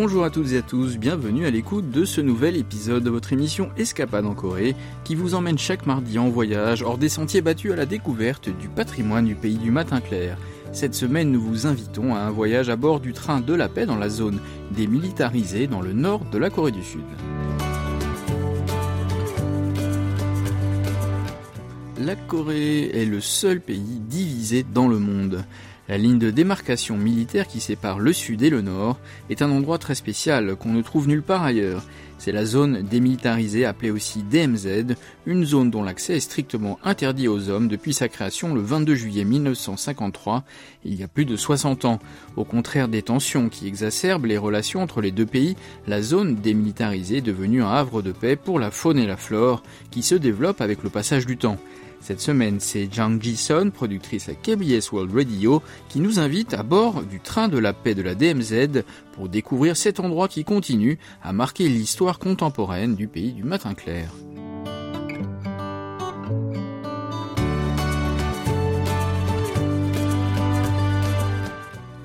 Bonjour à toutes et à tous, bienvenue à l'écoute de ce nouvel épisode de votre émission Escapade en Corée qui vous emmène chaque mardi en voyage hors des sentiers battus à la découverte du patrimoine du pays du matin clair. Cette semaine, nous vous invitons à un voyage à bord du train de la paix dans la zone démilitarisée dans le nord de la Corée du Sud. La Corée est le seul pays divisé dans le monde. La ligne de démarcation militaire qui sépare le sud et le nord est un endroit très spécial qu'on ne trouve nulle part ailleurs. C'est la zone démilitarisée appelée aussi DMZ, une zone dont l'accès est strictement interdit aux hommes depuis sa création le 22 juillet 1953, il y a plus de 60 ans. Au contraire des tensions qui exacerbent les relations entre les deux pays, la zone démilitarisée est devenue un havre de paix pour la faune et la flore qui se développe avec le passage du temps. Cette semaine, c'est Jang Ji-sun, productrice à KBS World Radio, qui nous invite à bord du train de la paix de la DMZ pour découvrir cet endroit qui continue à marquer l'histoire contemporaine du pays du matin clair.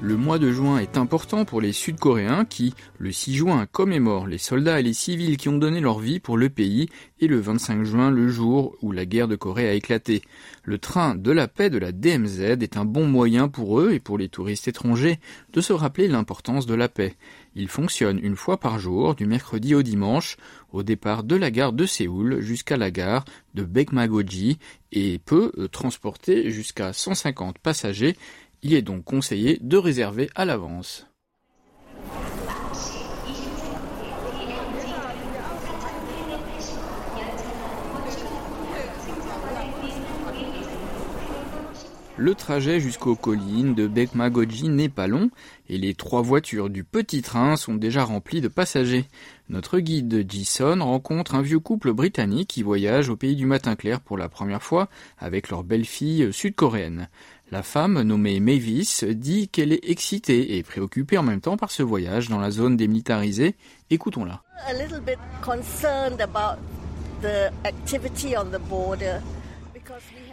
Le mois de juin est important pour les Sud-Coréens qui, le 6 juin, commémorent les soldats et les civils qui ont donné leur vie pour le pays et le 25 juin, le jour où la guerre de Corée a éclaté. Le train de la paix de la DMZ est un bon moyen pour eux et pour les touristes étrangers de se rappeler l'importance de la paix. Il fonctionne une fois par jour, du mercredi au dimanche, au départ de la gare de Séoul jusqu'à la gare de Bekmagoji et peut euh, transporter jusqu'à 150 passagers il est donc conseillé de réserver à l'avance. Le trajet jusqu'aux collines de Bekmagoji n'est pas long et les trois voitures du petit train sont déjà remplies de passagers. Notre guide Jason rencontre un vieux couple britannique qui voyage au pays du matin clair pour la première fois avec leur belle-fille sud-coréenne. La femme, nommée Mavis, dit qu'elle est excitée et préoccupée en même temps par ce voyage dans la zone démilitarisée. Écoutons-la.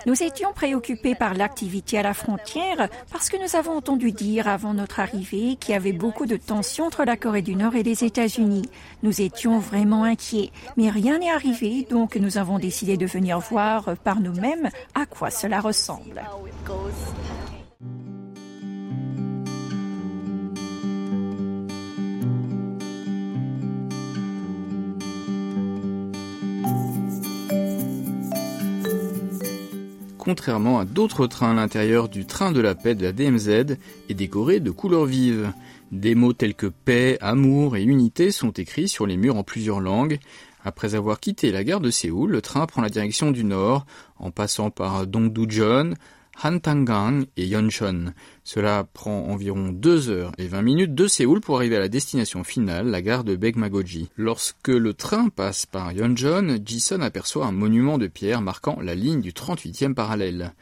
Nous étions préoccupés par l'activité à la frontière parce que nous avons entendu dire avant notre arrivée qu'il y avait beaucoup de tensions entre la Corée du Nord et les États-Unis. Nous étions vraiment inquiets, mais rien n'est arrivé, donc nous avons décidé de venir voir par nous-mêmes à quoi cela ressemble. Contrairement à d'autres trains, l'intérieur du train de la paix de la DMZ est décoré de couleurs vives. Des mots tels que paix, amour et unité sont écrits sur les murs en plusieurs langues. Après avoir quitté la gare de Séoul, le train prend la direction du nord, en passant par Dongdujeon, Hantangang et Yeoncheon. Cela prend environ 2 heures et 20 minutes de Séoul pour arriver à la destination finale, la gare de Begmagoji. Lorsque le train passe par Yeoncheon, Jison aperçoit un monument de pierre marquant la ligne du 38e parallèle.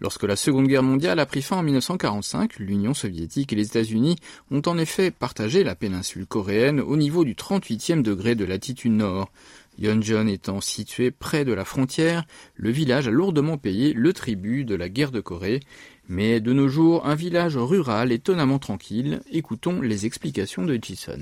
Lorsque la Seconde Guerre mondiale a pris fin en 1945, l'Union soviétique et les États-Unis ont en effet partagé la péninsule coréenne au niveau du 38e degré de latitude nord. Yeonjeon étant situé près de la frontière, le village a lourdement payé le tribut de la guerre de Corée, mais de nos jours un village rural étonnamment tranquille. Écoutons les explications de Jison.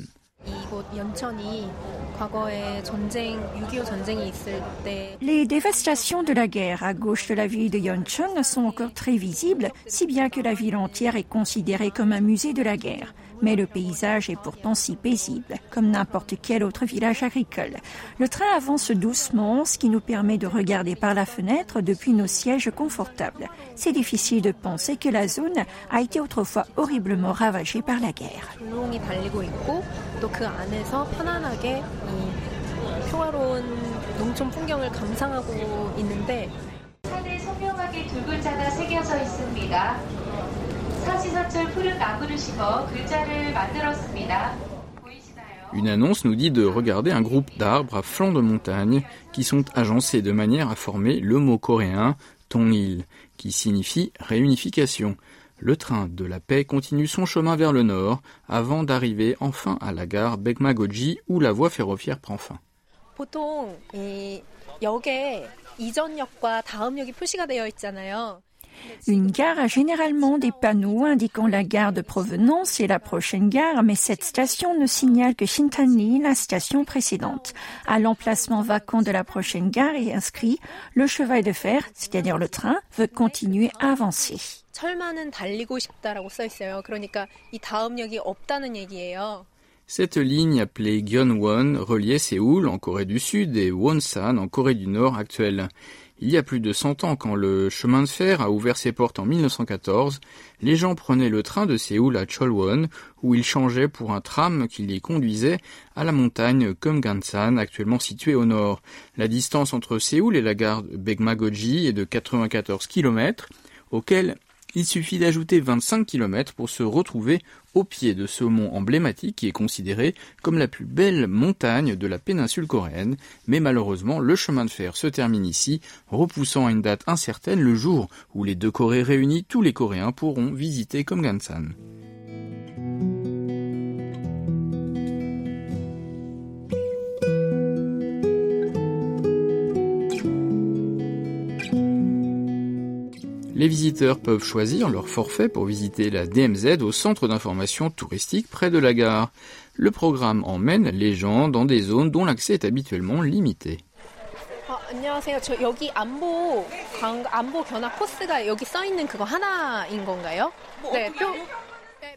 Les dévastations de la guerre à gauche de la ville de Yeoncheon sont encore très visibles, si bien que la ville entière est considérée comme un musée de la guerre. Mais le paysage est pourtant si paisible, comme n'importe quel autre village agricole. Le train avance doucement, ce qui nous permet de regarder par la fenêtre depuis nos sièges confortables. C'est difficile de penser que la zone a été autrefois horriblement ravagée par la guerre. Une annonce nous dit de regarder un groupe d'arbres à flanc de montagne qui sont agencés de manière à former le mot coréen Tongil, qui signifie réunification. Le train de la paix continue son chemin vers le nord avant d'arriver enfin à la gare Bekmagoji où la voie ferroviaire prend fin. Une gare a généralement des panneaux indiquant la gare de provenance et la prochaine gare, mais cette station ne signale que Shintanli, la station précédente. À l'emplacement vacant de la prochaine gare est inscrit le cheval de fer, c'est-à-dire le train, veut continuer à avancer. Cette ligne appelée Gyeonwon reliait Séoul en Corée du Sud et Wonsan en Corée du Nord actuelle. Il y a plus de 100 ans, quand le chemin de fer a ouvert ses portes en 1914, les gens prenaient le train de Séoul à Cholwon, où ils changeaient pour un tram qui les conduisait à la montagne Kumgansan, actuellement située au nord. La distance entre Séoul et la gare Begmagoji est de 94 km, auquel il suffit d'ajouter 25 km pour se retrouver au pied de ce mont emblématique qui est considéré comme la plus belle montagne de la péninsule coréenne, mais malheureusement le chemin de fer se termine ici, repoussant à une date incertaine le jour où les deux Corées réunies, tous les Coréens pourront visiter Komgansan. Les visiteurs peuvent choisir leur forfait pour visiter la DMZ au centre d'information touristique près de la gare. Le programme emmène les gens dans des zones dont l'accès est habituellement limité.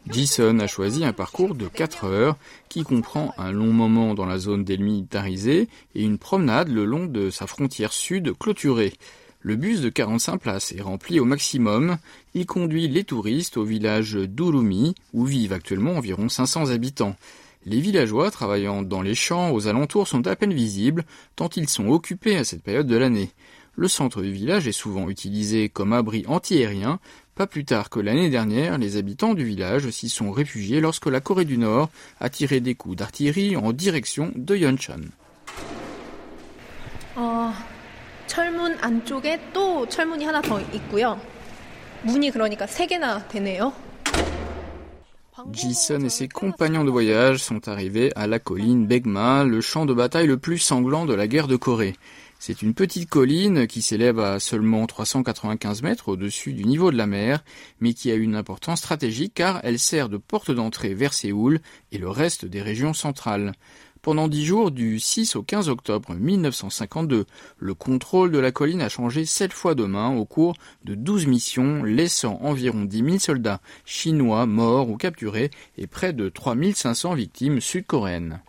Jason a choisi un parcours de 4 heures qui comprend un long moment dans la zone démilitarisée et une promenade le long de sa frontière sud clôturée. Le bus de 45 places est rempli au maximum. Il conduit les touristes au village d'Urumi, où vivent actuellement environ 500 habitants. Les villageois travaillant dans les champs aux alentours sont à peine visibles, tant ils sont occupés à cette période de l'année. Le centre du village est souvent utilisé comme abri antiaérien. Pas plus tard que l'année dernière, les habitants du village s'y sont réfugiés lorsque la Corée du Nord a tiré des coups d'artillerie en direction de Yonchon. Oh. 철문 안쪽에 또 철문이 하나 더 있고요. 문이 그러니까 세 개나 되네요. Jason et ses compagnons de voyage sont arrivés à la colline Begma, le champ de bataille le plus sanglant de la guerre de Corée. C'est une petite colline qui s'élève à seulement 395 mètres au-dessus du niveau de la mer, mais qui a une importance stratégique car elle sert de porte d'entrée vers Séoul et le reste des régions centrales. Pendant dix jours, du 6 au 15 octobre 1952, le contrôle de la colline a changé sept fois de main au cours de douze missions, laissant environ 10 000 soldats chinois morts ou capturés et près de 3500 victimes sud-coréennes.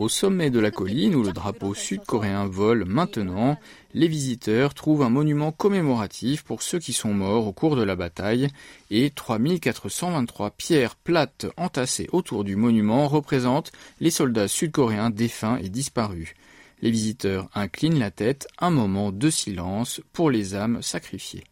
Au sommet de la colline où le drapeau sud-coréen vole maintenant, les visiteurs trouvent un monument commémoratif pour ceux qui sont morts au cours de la bataille et 3423 pierres plates entassées autour du monument représentent les soldats sud-coréens défunts et disparus. Les visiteurs inclinent la tête, un moment de silence pour les âmes sacrifiées.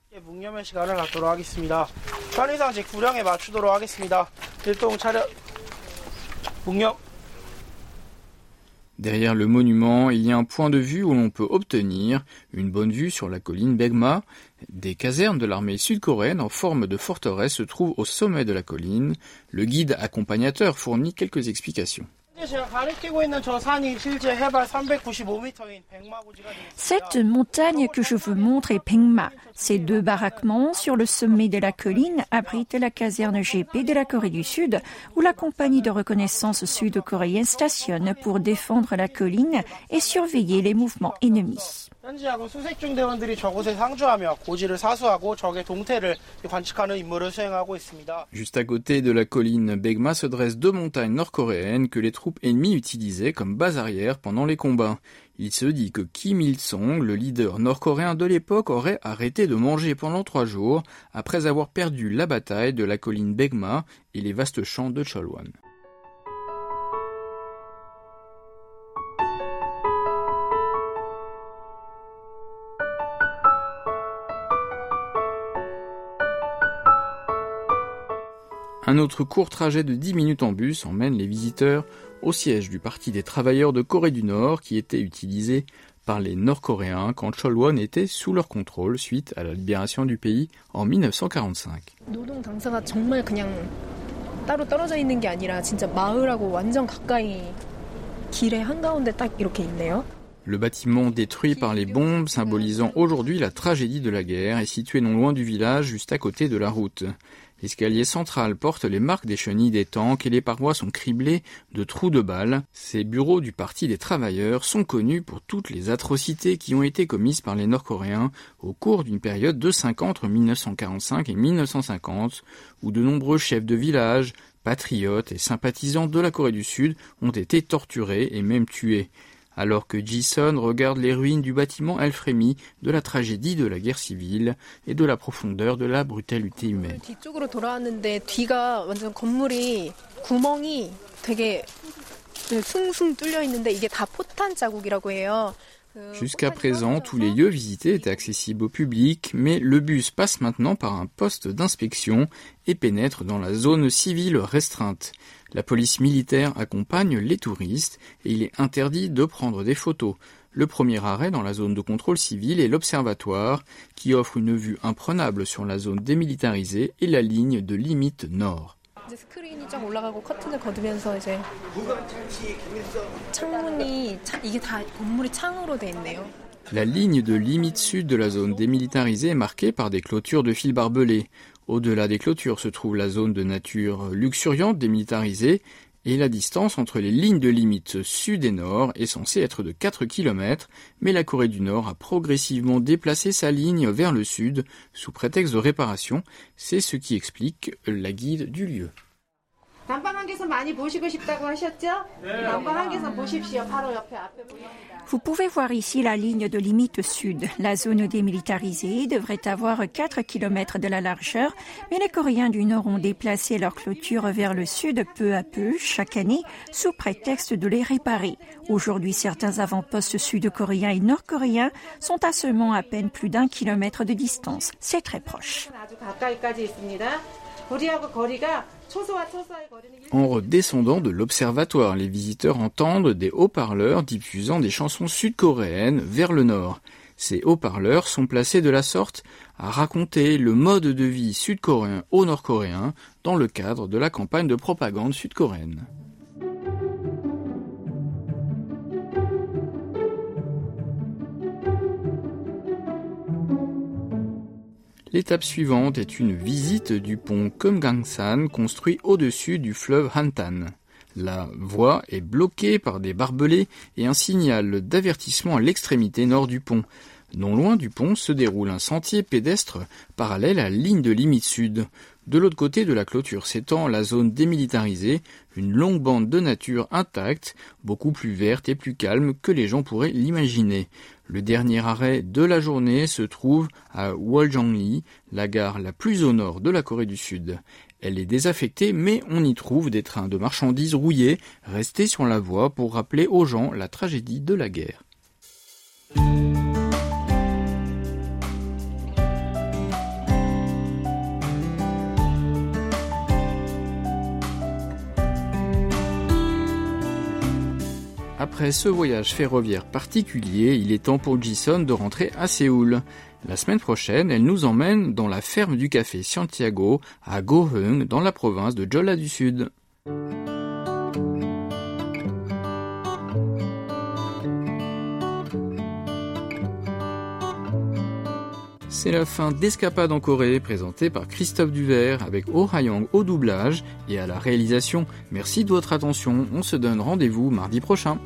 Derrière le monument, il y a un point de vue où l'on peut obtenir une bonne vue sur la colline Begma. Des casernes de l'armée sud-coréenne en forme de forteresse se trouvent au sommet de la colline. Le guide accompagnateur fournit quelques explications. Cette montagne que je vous montre est Pengma. Ces deux baraquements sur le sommet de la colline abritent la caserne GP de la Corée du Sud, où la compagnie de reconnaissance sud-coréenne stationne pour défendre la colline et surveiller les mouvements ennemis. Juste à côté de la colline Begma se dressent deux montagnes nord-coréennes que les troupes ennemies utilisaient comme base arrière pendant les combats. Il se dit que Kim Il-sung, le leader nord-coréen de l'époque, aurait arrêté de manger pendant trois jours après avoir perdu la bataille de la colline Begma et les vastes champs de Cholwan. Un autre court trajet de 10 minutes en bus emmène les visiteurs au siège du Parti des travailleurs de Corée du Nord qui était utilisé par les Nord-Coréens quand Cholwon était sous leur contrôle suite à la libération du pays en 1945. Le bâtiment détruit par les bombes, symbolisant aujourd'hui la tragédie de la guerre, est situé non loin du village, juste à côté de la route. L'escalier central porte les marques des chenilles des tanks et les parois sont criblées de trous de balles. Ces bureaux du Parti des travailleurs sont connus pour toutes les atrocités qui ont été commises par les Nord-Coréens au cours d'une période de 5 ans entre 1945 et 1950, où de nombreux chefs de village, patriotes et sympathisants de la Corée du Sud ont été torturés et même tués alors que Jason regarde les ruines du bâtiment, elle de la tragédie de la guerre civile et de la profondeur de la brutalité humaine. Jusqu'à présent, tous les lieux visités étaient accessibles au public, mais le bus passe maintenant par un poste d'inspection et pénètre dans la zone civile restreinte. La police militaire accompagne les touristes et il est interdit de prendre des photos. Le premier arrêt dans la zone de contrôle civil est l'observatoire, qui offre une vue imprenable sur la zone démilitarisée et la ligne de limite nord. La ligne de limite sud de la zone démilitarisée est marquée par des clôtures de fils barbelés. Au-delà des clôtures se trouve la zone de nature luxuriante démilitarisée et la distance entre les lignes de limite sud et nord est censée être de 4 km, mais la Corée du Nord a progressivement déplacé sa ligne vers le sud sous prétexte de réparation. C'est ce qui explique la guide du lieu. Vous pouvez voir ici la ligne de limite sud. La zone démilitarisée devrait avoir 4 km de la largeur, mais les Coréens du Nord ont déplacé leur clôture vers le sud peu à peu chaque année sous prétexte de les réparer. Aujourd'hui, certains avant-postes sud-coréens et nord-coréens sont à seulement à peine plus d'un kilomètre de distance. C'est très proche. En redescendant de l'observatoire, les visiteurs entendent des haut-parleurs diffusant des chansons sud-coréennes vers le nord. Ces haut-parleurs sont placés de la sorte à raconter le mode de vie sud-coréen au nord-coréen dans le cadre de la campagne de propagande sud-coréenne. L'étape suivante est une visite du pont Kumgangsan construit au-dessus du fleuve Hantan. La voie est bloquée par des barbelés et un signal d'avertissement à l'extrémité nord du pont. Non loin du pont se déroule un sentier pédestre parallèle à la ligne de limite sud. De l'autre côté de la clôture s'étend la zone démilitarisée, une longue bande de nature intacte, beaucoup plus verte et plus calme que les gens pourraient l'imaginer. Le dernier arrêt de la journée se trouve à Woljangli, la gare la plus au nord de la Corée du Sud. Elle est désaffectée, mais on y trouve des trains de marchandises rouillés restés sur la voie pour rappeler aux gens la tragédie de la guerre. Après ce voyage ferroviaire particulier, il est temps pour Jason de rentrer à Séoul. La semaine prochaine, elle nous emmène dans la ferme du café Santiago à Goheung, dans la province de Jeolla du Sud. C'est la fin d'Escapade en Corée, présentée par Christophe Duvert avec Oh au doublage et à la réalisation. Merci de votre attention, on se donne rendez-vous mardi prochain.